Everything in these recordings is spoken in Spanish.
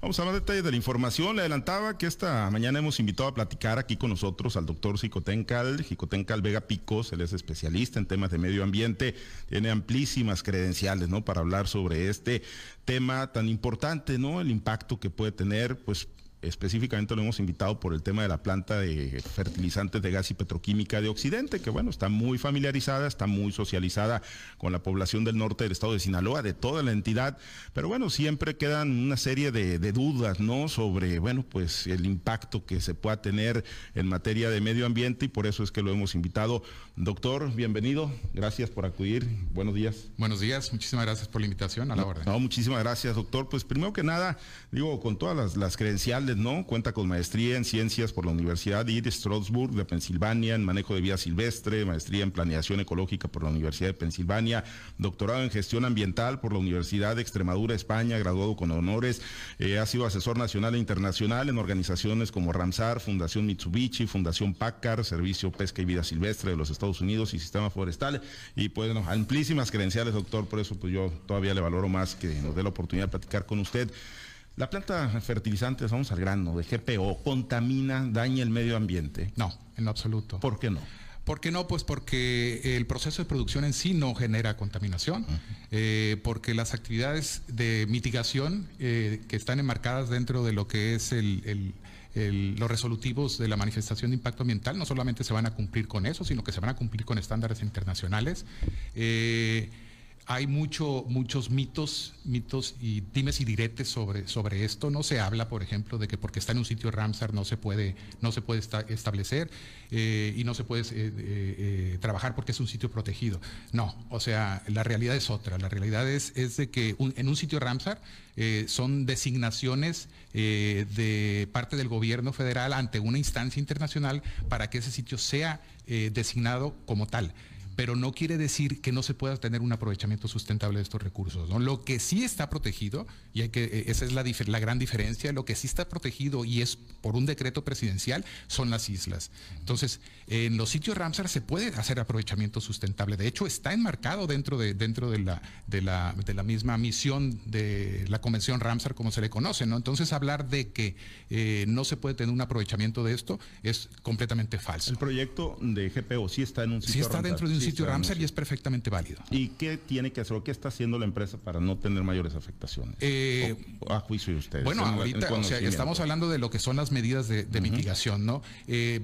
Vamos a más detalles de la información. Le adelantaba que esta mañana hemos invitado a platicar aquí con nosotros al doctor Jicotencal, Jicotencal Vega Picos, él es especialista en temas de medio ambiente, tiene amplísimas credenciales, ¿no? Para hablar sobre este tema tan importante, ¿no? El impacto que puede tener, pues, específicamente lo hemos invitado por el tema de la planta de fertilizantes de gas y petroquímica de Occidente, que bueno, está muy familiarizada, está muy socializada con la población del norte del estado de Sinaloa, de toda la entidad, pero bueno, siempre quedan una serie de, dudas, ¿no? Sobre, bueno, pues el impacto que se pueda tener en materia de medio ambiente y por eso es que lo hemos invitado. Doctor, bienvenido, gracias por acudir, buenos días. Buenos días, muchísimas gracias por la invitación, a la orden. No, muchísimas gracias, doctor. Pues primero que nada, digo, con todas las, las credenciales, ¿no? Cuenta con maestría en ciencias por la Universidad de Strasbourg de Pensilvania, en manejo de vida silvestre, maestría en planeación ecológica por la Universidad de Pensilvania, doctorado en gestión ambiental por la Universidad de Extremadura, España, graduado con honores, eh, ha sido asesor nacional e internacional en organizaciones como Ramsar, Fundación Mitsubishi, Fundación Packard, Servicio Pesca y Vida Silvestre de los Estados Unidos y Sistema Forestal. Y pues, bueno, amplísimas credenciales, doctor, por eso pues yo todavía le valoro más que nos dé la oportunidad de platicar con usted. La planta fertilizantes, vamos al grano, de GPO, contamina, daña el medio ambiente. No, en lo absoluto. ¿Por qué no? ¿Por qué no? Pues porque el proceso de producción en sí no genera contaminación, eh, porque las actividades de mitigación eh, que están enmarcadas dentro de lo que es los resolutivos de la manifestación de impacto ambiental no solamente se van a cumplir con eso, sino que se van a cumplir con estándares internacionales. Eh, hay mucho, muchos mitos, mitos y dimes y diretes sobre, sobre esto. No se habla, por ejemplo, de que porque está en un sitio Ramsar no se puede, no se puede establecer eh, y no se puede eh, eh, trabajar porque es un sitio protegido. No, o sea, la realidad es otra. La realidad es, es de que en un sitio Ramsar son designaciones de parte del gobierno federal ante una instancia internacional para que ese sitio sea designado como tal pero no quiere decir que no se pueda tener un aprovechamiento sustentable de estos recursos. Lo que sí está protegido, y hay que, eh, esa es la, la, gran diferencia, lo que sí está protegido y es por un decreto presidencial son las islas. Entonces, en los sitios Ramsar se puede hacer aprovechamiento sustentable. De hecho, está enmarcado dentro de, dentro de, la, de, la, de la misma misión de la Convención Ramsar, como se le conoce. ¿no? Entonces, hablar de que eh, no se puede tener un aprovechamiento de esto es completamente falso. El proyecto de GPO sí está en un sitio Sí está dentro de un sitio Ramsar y es perfectamente válido. ¿Y qué tiene que hacer o qué está haciendo la empresa para no tener mayores afectaciones? Eh, a juicio de ustedes. Bueno, ahorita o sea, estamos hablando de lo que son las medidas de, mitigación, ¿no? Eh,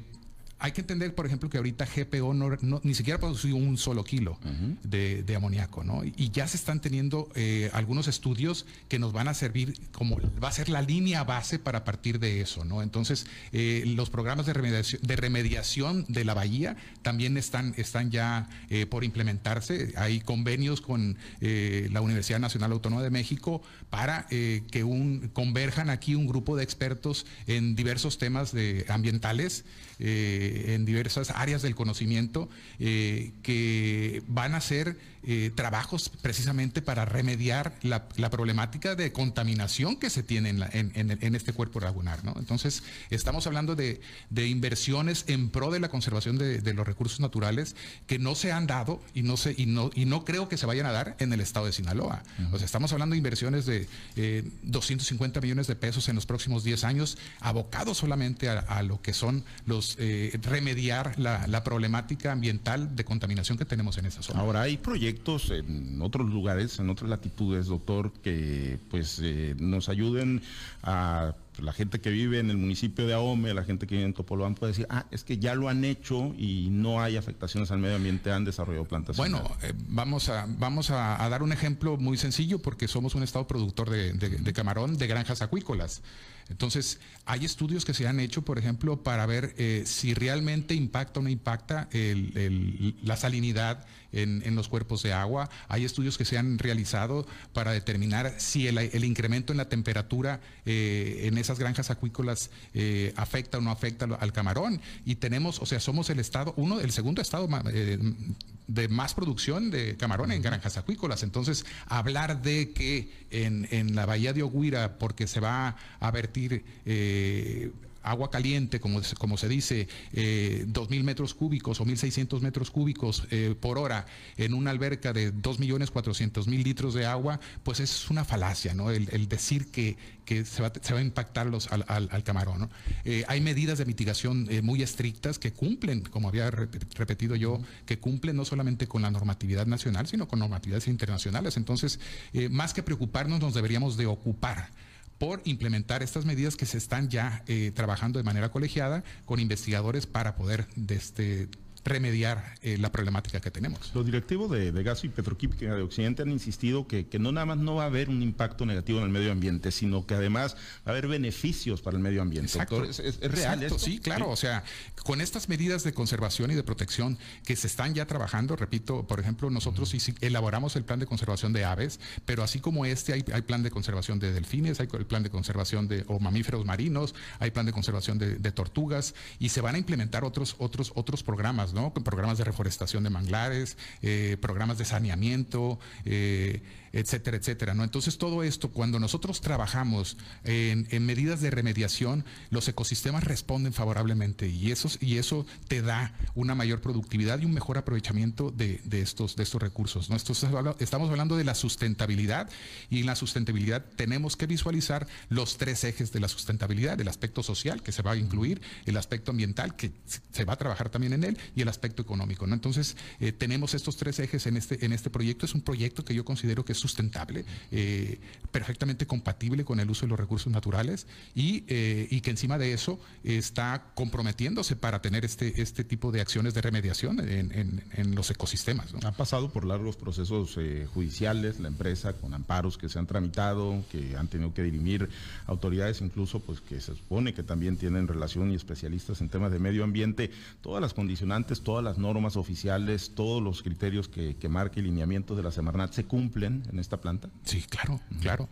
hay que entender, por ejemplo, que ahorita GPO no, ni siquiera produce un solo kilo de, amoníaco, ¿no? Y ya se están teniendo eh, algunos estudios que nos van a servir como va a ser la línea base para partir de eso, ¿no? Entonces, eh, los programas de remediación, de remediación de la bahía también están, están ya eh, por implementarse. Hay convenios con la Universidad Nacional Autónoma de México para que un, converjan aquí un grupo de expertos en diversos temas de, ambientales. Eh, en diversas áreas del conocimiento eh, que van a ser eh, trabajos precisamente para remediar la, problemática de contaminación que se tiene en, este cuerpo lagunar. ¿no? Entonces, estamos hablando de, inversiones en pro de la conservación de, los recursos naturales que no se han dado y no, se, y, no, y no creo que se vayan a dar en el estado de Sinaloa. O sea, estamos hablando de inversiones de 250 millones de pesos en los próximos 10 años, abocados solamente a, lo que son los remediar la, problemática ambiental de contaminación que tenemos en esa zona. Ahora, hay proyectos en otros lugares, en otras latitudes, doctor, que pues eh, nos ayuden a la gente que vive en el municipio de Ahome, la gente que vive en Topolobán puede decir, ah, es que ya lo han hecho y no hay afectaciones al medio ambiente, han desarrollado plantas. Bueno, eh, vamos, a, vamos a, dar un ejemplo muy sencillo porque somos un estado productor de camarón de granjas acuícolas. Entonces, hay estudios que se han hecho, por ejemplo, para ver eh, si realmente impacta o no impacta la salinidad en, los cuerpos de agua. Hay estudios que se han realizado para determinar si el, incremento en la temperatura eh, en esas granjas acuícolas eh, afecta o no afecta al camarón. Y tenemos, o sea, somos el estado, uno, el segundo estado de más producción de camarón en granjas acuícolas. Entonces, hablar de que en, la bahía de Oguira, porque se va a vertir eh, agua caliente, como, como se dice, eh, 2.000 metros cúbicos o 1.600 metros cúbicos eh, por hora en una alberca de 2.400.000 litros de agua, pues es una falacia, ¿no? El, decir que, se, va, a impactar los, al, camarón. Eh, hay medidas de mitigación eh, muy estrictas que cumplen, como había repetido yo, que cumplen no solamente con la normatividad nacional, sino con normatividades internacionales. Entonces, más que preocuparnos, nos deberíamos de ocupar por implementar estas medidas que se están ya eh, trabajando de manera colegiada con investigadores para poder de este, remediar eh, la problemática que tenemos. Los directivos de, Gas y Petroquímica de Occidente han insistido que, no nada más no va a haber un impacto negativo en el medio ambiente, sino que además va a haber beneficios para el medio ambiente. Exacto. ¿es, real esto? Sí, claro. O sea, con estas medidas de conservación y de protección que se están ya trabajando, repito, por ejemplo, nosotros elaboramos el plan de conservación de aves, pero así como este hay, plan de conservación de delfines, hay el plan de conservación de o mamíferos marinos, hay plan de conservación de, de tortugas y se van a implementar otros otros otros programas Programas de reforestación de manglares, eh, programas de saneamiento, eh, etcétera, etcétera, ¿no? Entonces todo esto, cuando nosotros trabajamos en, medidas de remediación, los ecosistemas responden favorablemente y eso, y eso te da una mayor productividad y un mejor aprovechamiento de, estos, de estos recursos, ¿no? estamos hablando de la sustentabilidad y en la sustentabilidad tenemos que visualizar los tres ejes de la sustentabilidad, el aspecto social que se va a incluir, el aspecto ambiental que se va a trabajar también en él y el aspecto económico, ¿no? Entonces eh, tenemos estos tres ejes en este, en este proyecto, es un proyecto que yo considero que es sustentable, eh, perfectamente compatible con el uso de los recursos naturales y, eh, y, que encima de eso está comprometiéndose para tener este, este tipo de acciones de remediación en, en, los ecosistemas. Ha pasado por largos procesos eh, judiciales la empresa con amparos que se han tramitado, que han tenido que dirimir autoridades incluso pues que se supone que también tienen relación y especialistas en temas de medio ambiente, todas las condicionantes, todas las normas oficiales, todos los criterios que, que marca el lineamiento de la Semarnat se cumplen en esta planta? Sí, claro, claro.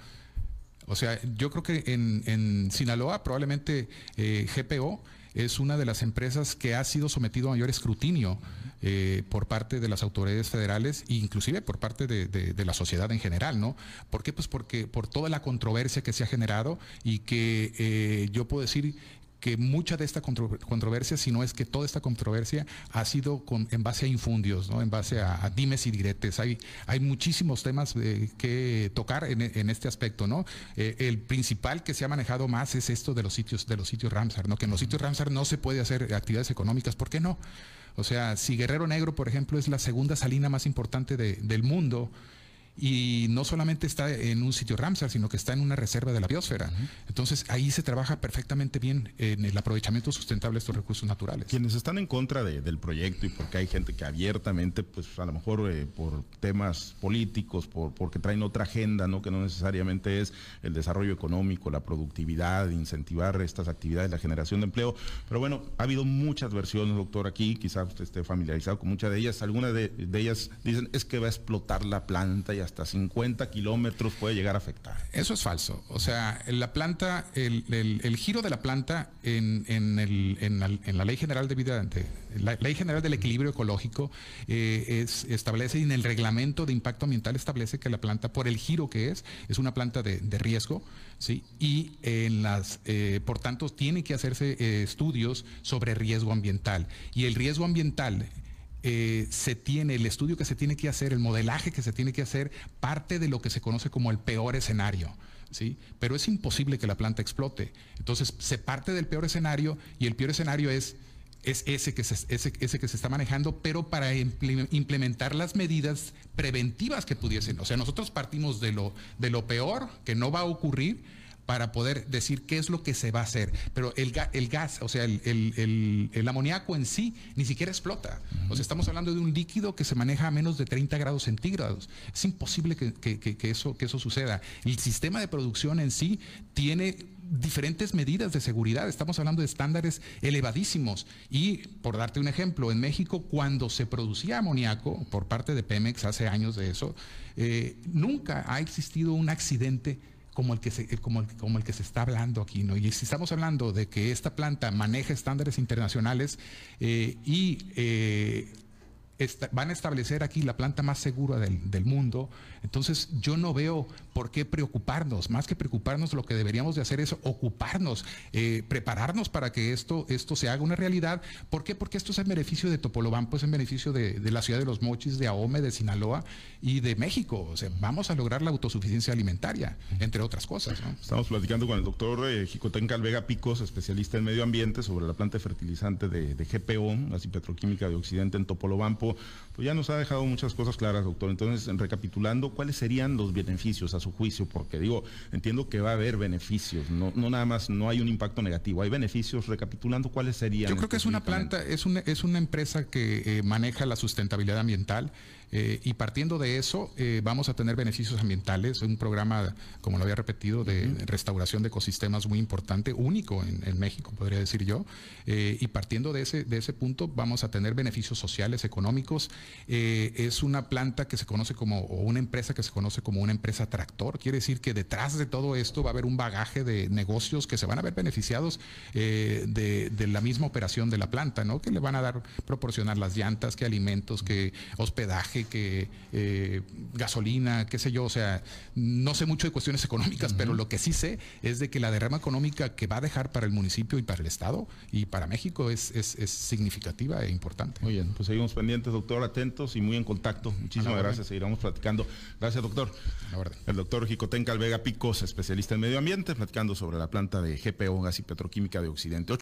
O sea, yo creo que en, Sinaloa probablemente eh, GPO es una de las empresas que ha sido sometido a mayor escrutinio eh, por parte de las autoridades federales e inclusive por parte de, la sociedad en general, ¿no? ¿Por qué? Pues porque por toda la controversia que se ha generado y que eh, yo puedo decir que mucha de esta controversia, si no es que toda esta controversia ha sido con, en base a infundios, ¿no? en base a, dimes y diretes. Hay, hay muchísimos temas eh, que tocar en, este aspecto. ¿no? Eh, el principal que se ha manejado más es esto de los sitios, de los sitios Ramsar, ¿no? que en los sitios Ramsar no se puede hacer actividades económicas. ¿Por qué no? O sea, si Guerrero Negro, por ejemplo, es la segunda salina más importante del mundo, y no solamente está en un sitio Ramsar, sino que está en una reserva de la biosfera. Entonces ahí se trabaja perfectamente bien en el aprovechamiento sustentable de estos recursos naturales. Quienes están en contra del proyecto y porque hay gente que abiertamente, pues a lo mejor eh, por temas políticos, por, porque traen otra agenda, ¿no? que no necesariamente es el desarrollo económico, la productividad, incentivar estas actividades, la generación de empleo. Pero bueno, ha habido muchas versiones, doctor, aquí, quizás usted esté familiarizado con muchas de ellas. Algunas de, de ellas dicen es que va a explotar la planta y hasta 50 kilómetros puede llegar a afectar. Eso es falso. O sea, la planta, el, giro de la planta en, la, Ley General de Vida, la Ley General del Equilibrio Ecológico, eh, es, establece y en el reglamento de impacto ambiental establece que la planta, por el giro que es, es una planta de, riesgo, ¿sí? Y en las, eh, por tanto, tiene que hacerse eh, estudios sobre riesgo ambiental. Y el riesgo ambiental eh, se tiene, el estudio que se tiene que hacer, el modelaje que se tiene que hacer, parte de lo que se conoce como el peor escenario. ¿Sí? Pero es imposible que la planta explote. Entonces, se parte del peor escenario y el peor escenario es, es ese, que se, ese, que se está manejando, pero para implementar las medidas preventivas que pudiesen. O sea, nosotros partimos de lo, de lo peor que no va a ocurrir para poder decir qué es lo que se va a hacer. Pero el, el gas, o sea, el, amoníaco en sí ni siquiera explota. O sea, estamos hablando de un líquido que se maneja a menos de 30 grados centígrados. Es imposible que, eso, que eso suceda. El sistema de producción en sí tiene diferentes medidas de seguridad. Estamos hablando de estándares elevadísimos. Y por darte un ejemplo, en México cuando se producía amoníaco por parte de Pemex hace años de eso, eh, nunca ha existido un accidente como el que se, como el, como el que se está hablando aquí, ¿no? Y si estamos hablando de que esta planta maneja estándares internacionales eh, y eh, van a establecer aquí la planta más segura del, mundo, entonces yo no veo ¿por qué preocuparnos? Más que preocuparnos, lo que deberíamos de hacer es ocuparnos, eh, prepararnos para que esto, esto se haga una realidad. ¿Por qué? Porque esto es en beneficio de Topolobampo, es en beneficio de, la ciudad de los Mochis, de Ahome, de Sinaloa y de México. O sea, vamos a lograr la autosuficiencia alimentaria, entre otras cosas. Estamos platicando con el doctor eh, Jicotenca Alvega Picos, especialista en medio ambiente, sobre la planta fertilizante de, de GPO, así Petroquímica de Occidente en Topolobampo. Pues ya nos ha dejado muchas cosas claras, doctor. Entonces, recapitulando, ¿cuáles serían los beneficios a su juicio? Porque digo, entiendo que va a haber beneficios, no, no nada más, no hay un impacto negativo, hay beneficios. Recapitulando, ¿cuáles serían? Yo creo que es una planta, es una, es una empresa que eh, maneja la sustentabilidad ambiental. Eh, y partiendo de eso, eh, vamos a tener beneficios ambientales, un programa, como lo había repetido, de restauración de ecosistemas muy importante, único en, México, podría decir yo. Eh, y partiendo de ese, de ese punto, vamos a tener beneficios sociales, económicos. es una planta que se conoce como, o una empresa que se conoce como una empresa tractor. Quiere decir que detrás de todo esto va a haber un bagaje de negocios que se van a ver beneficiados de, de, la misma operación de la planta, ¿no? Que le van a dar, proporcionar las llantas, que alimentos, que hospedaje, que eh, gasolina, qué sé yo, o sea, no sé mucho de cuestiones económicas, pero lo que sí sé es de que la derrama económica que va a dejar para el municipio y para el Estado y para México es, significativa e importante. Muy bien, pues seguimos pendientes, doctor, atentos y muy en contacto. Muchísimas gracias, seguiremos platicando. Gracias, doctor. El doctor Jicotenca Alvega Picos, especialista en medio ambiente, platicando sobre la planta de GPO, gas y petroquímica de Occidente.